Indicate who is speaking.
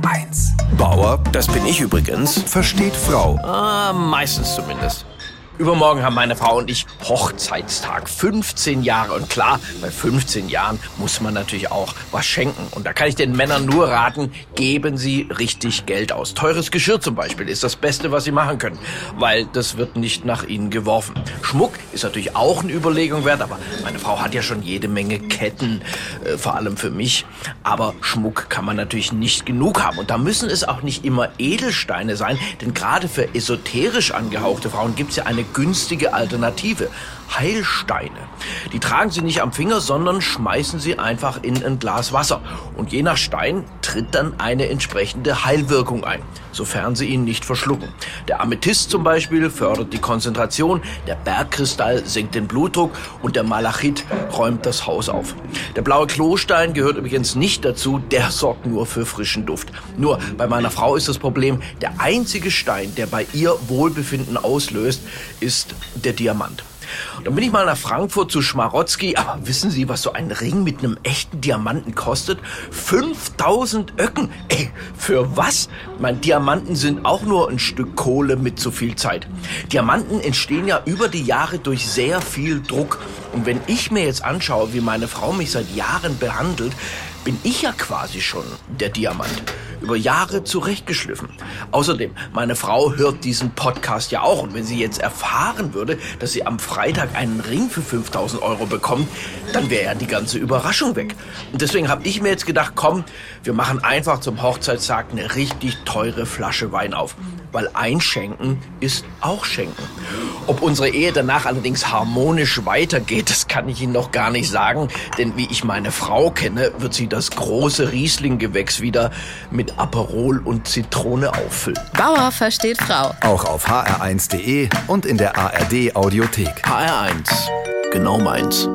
Speaker 1: HR1.
Speaker 2: Bauer, das bin ich übrigens,
Speaker 1: Versteht Frau.
Speaker 2: ah, meistens zumindest. Übermorgen haben meine Frau und ich Hochzeitstag. 15 Jahre. Und klar, bei 15 Jahren muss man natürlich auch was schenken. Und da kann ich den Männern nur raten, geben Sie richtig Geld aus. Teures Geschirr zum Beispiel ist das Beste, was Sie machen können. Weil das wird nicht nach Ihnen geworfen. Schmuck ist natürlich auch eine Überlegung wert. Aber meine Frau hat ja schon jede Menge Ketten. Äh, vor allem für mich. Aber Schmuck kann man natürlich nicht genug haben. Und da müssen es auch nicht immer Edelsteine sein. Denn gerade für esoterisch angehauchte Frauen gibt es ja eine günstige Alternative. Heilsteine. Die tragen sie nicht am Finger, sondern schmeißen sie einfach in ein Glas Wasser. Und je nach Stein tritt dann eine entsprechende Heilwirkung ein, sofern sie ihn nicht verschlucken. Der Amethyst zum Beispiel fördert die Konzentration, der Bergkristall senkt den Blutdruck und der Malachit räumt das Haus auf. Der blaue Klostein gehört übrigens nicht dazu, der sorgt nur für frischen Duft. Nur bei meiner Frau ist das Problem, der einzige Stein, der bei ihr Wohlbefinden auslöst, ist der Diamant. Dann bin ich mal nach Frankfurt zu Schmarotzki, aber wissen Sie, was so ein Ring mit einem echten Diamanten kostet? 5000 Öcken. Ey, für was? Mein Diamanten sind auch nur ein Stück Kohle mit zu viel Zeit. Diamanten entstehen ja über die Jahre durch sehr viel Druck. Und wenn ich mir jetzt anschaue, wie meine Frau mich seit Jahren behandelt, bin ich ja quasi schon der Diamant. Über Jahre zurechtgeschliffen. Außerdem, meine Frau hört diesen Podcast ja auch. Und wenn sie jetzt erfahren würde, dass sie am Freitag einen Ring für 5000 Euro bekommt, dann wäre ja die ganze Überraschung weg. Und deswegen habe ich mir jetzt gedacht, komm, wir machen einfach zum Hochzeitstag eine richtig teure Flasche Wein auf. Weil einschenken ist auch schenken. Ob unsere Ehe danach allerdings harmonisch weitergeht, das kann ich Ihnen noch gar nicht sagen. Denn wie ich meine Frau kenne, wird sie das große Riesling-Gewächs wieder mit Aperol und Zitrone auffüllen.
Speaker 3: Bauer versteht Frau.
Speaker 1: Auch auf hr1.de und in der ARD Audiothek.
Speaker 2: HR1, genau meins.